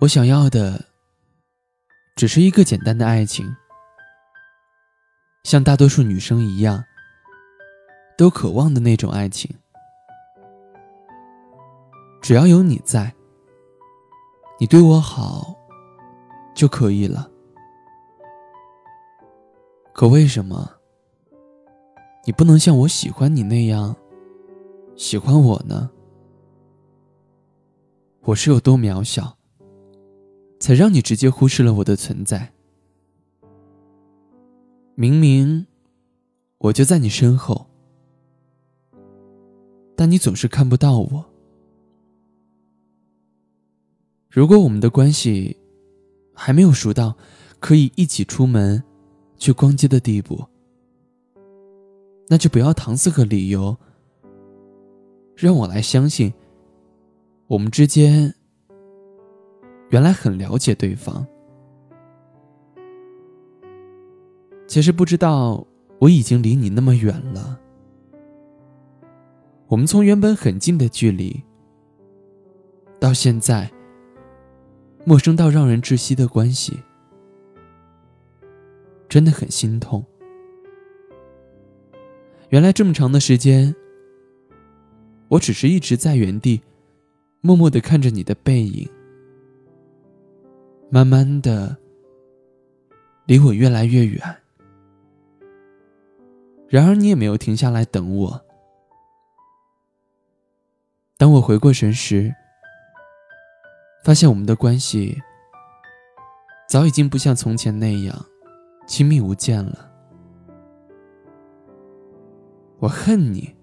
我想要的，只是一个简单的爱情，像大多数女生一样，都渴望的那种爱情。只要有你在，你对我好，就可以了。可为什么，你不能像我喜欢你那样，喜欢我呢？我是有多渺小？才让你直接忽视了我的存在。明明我就在你身后，但你总是看不到我。如果我们的关系还没有熟到可以一起出门去逛街的地步，那就不要搪塞个理由，让我来相信我们之间。原来很了解对方，其实不知道我已经离你那么远了。我们从原本很近的距离，到现在陌生到让人窒息的关系，真的很心痛。原来这么长的时间，我只是一直在原地，默默的看着你的背影。慢慢的，离我越来越远。然而你也没有停下来等我。当我回过神时，发现我们的关系早已经不像从前那样亲密无间了。我恨你，